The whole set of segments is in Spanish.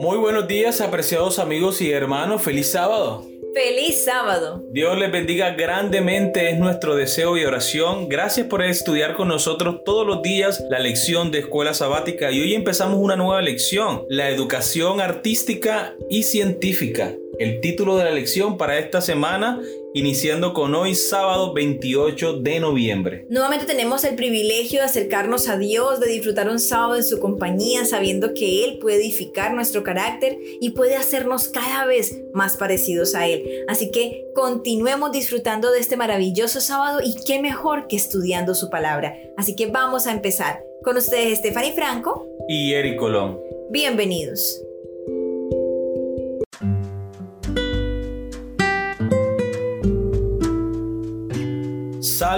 Muy buenos días, apreciados amigos y hermanos. Feliz sábado. Feliz sábado. Dios les bendiga grandemente, es nuestro deseo y oración. Gracias por estudiar con nosotros todos los días la lección de escuela sabática y hoy empezamos una nueva lección, la educación artística y científica. El título de la lección para esta semana iniciando con hoy sábado 28 de noviembre. Nuevamente tenemos el privilegio de acercarnos a Dios, de disfrutar un sábado en su compañía, sabiendo que Él puede edificar nuestro carácter y puede hacernos cada vez más parecidos a Él. Así que continuemos disfrutando de este maravilloso sábado y qué mejor que estudiando su palabra. Así que vamos a empezar. Con ustedes Stephanie Franco y Eric Colón. Bienvenidos.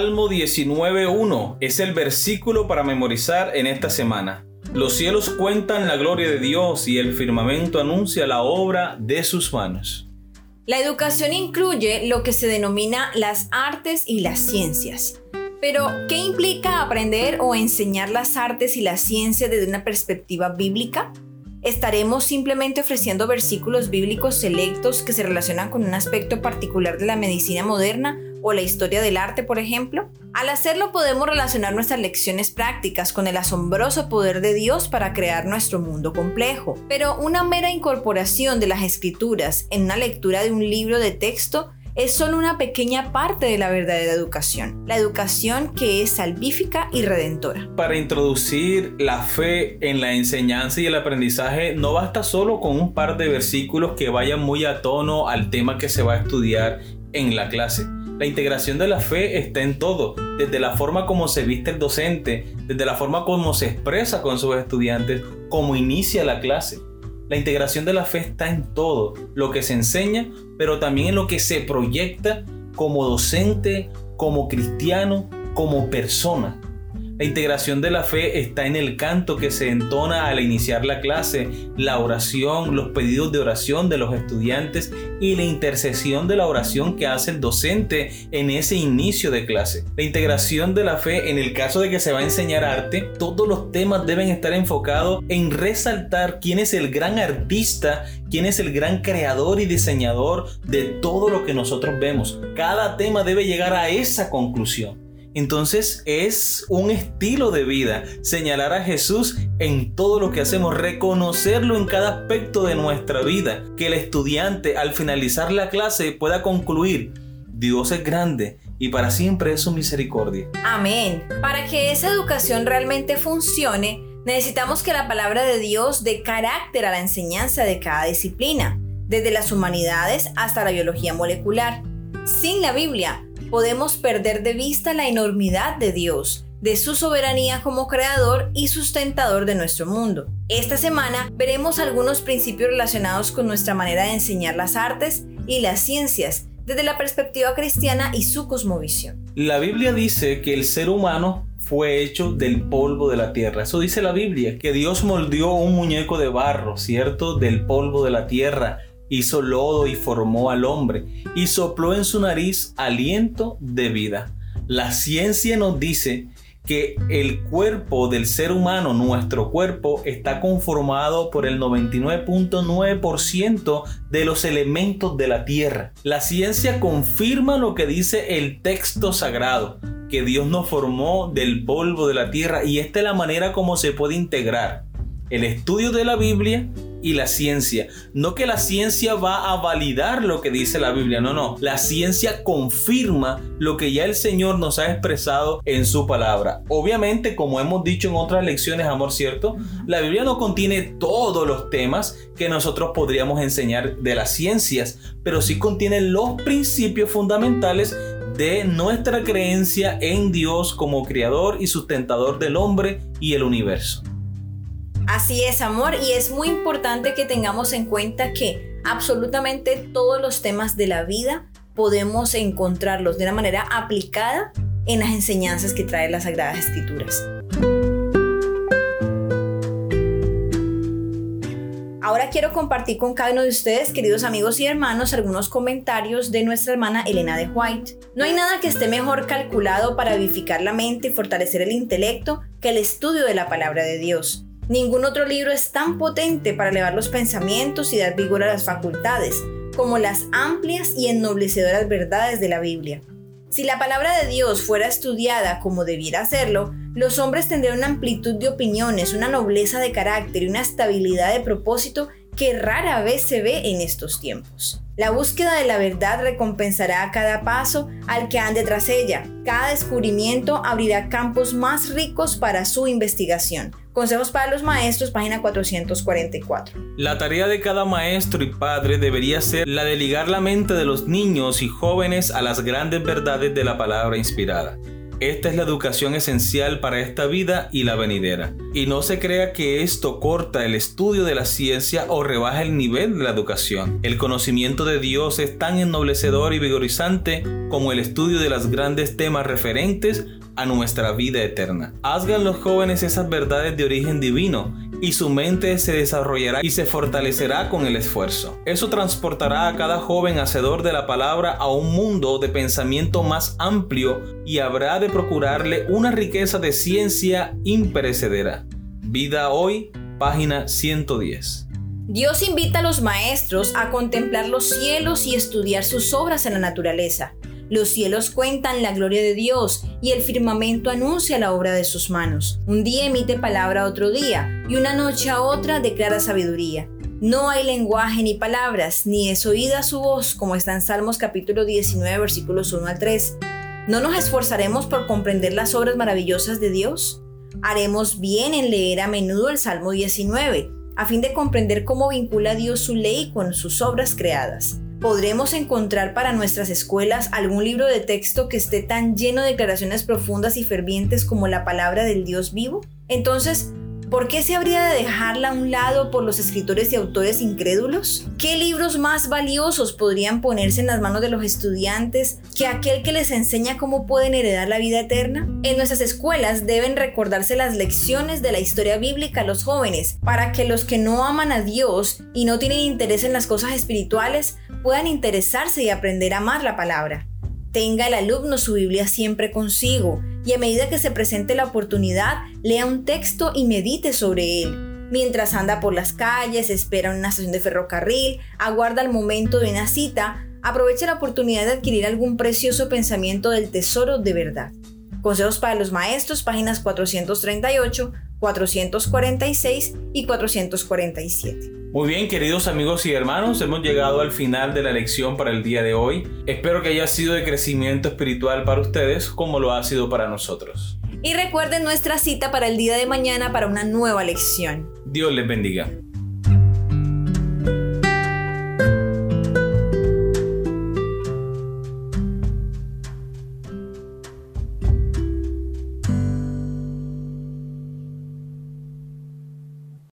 Salmo 19.1 es el versículo para memorizar en esta semana. Los cielos cuentan la gloria de Dios y el firmamento anuncia la obra de sus manos. La educación incluye lo que se denomina las artes y las ciencias. Pero, ¿qué implica aprender o enseñar las artes y las ciencias desde una perspectiva bíblica? ¿Estaremos simplemente ofreciendo versículos bíblicos selectos que se relacionan con un aspecto particular de la medicina moderna o la historia del arte, por ejemplo? Al hacerlo podemos relacionar nuestras lecciones prácticas con el asombroso poder de Dios para crear nuestro mundo complejo. Pero una mera incorporación de las escrituras en una lectura de un libro de texto es solo una pequeña parte de la verdadera educación, la educación que es salvífica y redentora. Para introducir la fe en la enseñanza y el aprendizaje no basta solo con un par de versículos que vayan muy a tono al tema que se va a estudiar en la clase. La integración de la fe está en todo, desde la forma como se viste el docente, desde la forma como se expresa con sus estudiantes, cómo inicia la clase. La integración de la fe está en todo, lo que se enseña, pero también en lo que se proyecta como docente, como cristiano, como persona. La integración de la fe está en el canto que se entona al iniciar la clase, la oración, los pedidos de oración de los estudiantes y la intercesión de la oración que hace el docente en ese inicio de clase. La integración de la fe en el caso de que se va a enseñar arte, todos los temas deben estar enfocados en resaltar quién es el gran artista, quién es el gran creador y diseñador de todo lo que nosotros vemos. Cada tema debe llegar a esa conclusión. Entonces es un estilo de vida señalar a Jesús en todo lo que hacemos, reconocerlo en cada aspecto de nuestra vida, que el estudiante al finalizar la clase pueda concluir, Dios es grande y para siempre es su misericordia. Amén. Para que esa educación realmente funcione, necesitamos que la palabra de Dios dé carácter a la enseñanza de cada disciplina, desde las humanidades hasta la biología molecular. Sin la Biblia, podemos perder de vista la enormidad de Dios, de su soberanía como creador y sustentador de nuestro mundo. Esta semana veremos algunos principios relacionados con nuestra manera de enseñar las artes y las ciencias desde la perspectiva cristiana y su cosmovisión. La Biblia dice que el ser humano fue hecho del polvo de la tierra. Eso dice la Biblia, que Dios moldeó un muñeco de barro, ¿cierto? Del polvo de la tierra hizo lodo y formó al hombre, y sopló en su nariz aliento de vida. La ciencia nos dice que el cuerpo del ser humano, nuestro cuerpo, está conformado por el 99.9% de los elementos de la tierra. La ciencia confirma lo que dice el texto sagrado, que Dios nos formó del polvo de la tierra y esta es la manera como se puede integrar el estudio de la Biblia y la ciencia. No que la ciencia va a validar lo que dice la Biblia, no, no. La ciencia confirma lo que ya el Señor nos ha expresado en su palabra. Obviamente, como hemos dicho en otras lecciones, amor cierto, la Biblia no contiene todos los temas que nosotros podríamos enseñar de las ciencias, pero sí contiene los principios fundamentales de nuestra creencia en Dios como creador y sustentador del hombre y el universo. Así es, amor, y es muy importante que tengamos en cuenta que absolutamente todos los temas de la vida podemos encontrarlos de una manera aplicada en las enseñanzas que trae las Sagradas Escrituras. Ahora quiero compartir con cada uno de ustedes, queridos amigos y hermanos, algunos comentarios de nuestra hermana Elena de White. No hay nada que esté mejor calculado para vivificar la mente y fortalecer el intelecto que el estudio de la palabra de Dios. Ningún otro libro es tan potente para elevar los pensamientos y dar vigor a las facultades como las amplias y ennoblecederas verdades de la Biblia. Si la palabra de Dios fuera estudiada como debiera hacerlo, los hombres tendrían una amplitud de opiniones, una nobleza de carácter y una estabilidad de propósito que rara vez se ve en estos tiempos. La búsqueda de la verdad recompensará a cada paso al que ande tras ella. Cada descubrimiento abrirá campos más ricos para su investigación. Consejos para los maestros, página 444. La tarea de cada maestro y padre debería ser la de ligar la mente de los niños y jóvenes a las grandes verdades de la palabra inspirada. Esta es la educación esencial para esta vida y la venidera. Y no se crea que esto corta el estudio de la ciencia o rebaja el nivel de la educación. El conocimiento de Dios es tan ennoblecedor y vigorizante como el estudio de los grandes temas referentes a nuestra vida eterna. Hazgan los jóvenes esas verdades de origen divino y su mente se desarrollará y se fortalecerá con el esfuerzo. Eso transportará a cada joven hacedor de la palabra a un mundo de pensamiento más amplio y habrá de procurarle una riqueza de ciencia imperecedera. Vida hoy, página 110. Dios invita a los maestros a contemplar los cielos y estudiar sus obras en la naturaleza. Los cielos cuentan la gloria de Dios y el firmamento anuncia la obra de sus manos. Un día emite palabra a otro día y una noche a otra declara sabiduría. No hay lenguaje ni palabras, ni es oída su voz, como está en Salmos capítulo 19 versículos 1 al 3. ¿No nos esforzaremos por comprender las obras maravillosas de Dios? Haremos bien en leer a menudo el Salmo 19, a fin de comprender cómo vincula Dios su ley con sus obras creadas. ¿Podremos encontrar para nuestras escuelas algún libro de texto que esté tan lleno de declaraciones profundas y fervientes como la palabra del Dios vivo? Entonces, ¿Por qué se habría de dejarla a un lado por los escritores y autores incrédulos? ¿Qué libros más valiosos podrían ponerse en las manos de los estudiantes que aquel que les enseña cómo pueden heredar la vida eterna? En nuestras escuelas deben recordarse las lecciones de la historia bíblica a los jóvenes para que los que no aman a Dios y no tienen interés en las cosas espirituales puedan interesarse y aprender a amar la palabra. Tenga el alumno su Biblia siempre consigo y a medida que se presente la oportunidad, lea un texto y medite sobre él. Mientras anda por las calles, espera en una estación de ferrocarril, aguarda el momento de una cita, aproveche la oportunidad de adquirir algún precioso pensamiento del tesoro de verdad. Consejos para los maestros, páginas 438, 446 y 447. Muy bien, queridos amigos y hermanos, hemos llegado al final de la lección para el día de hoy. Espero que haya sido de crecimiento espiritual para ustedes como lo ha sido para nosotros. Y recuerden nuestra cita para el día de mañana para una nueva lección. Dios les bendiga.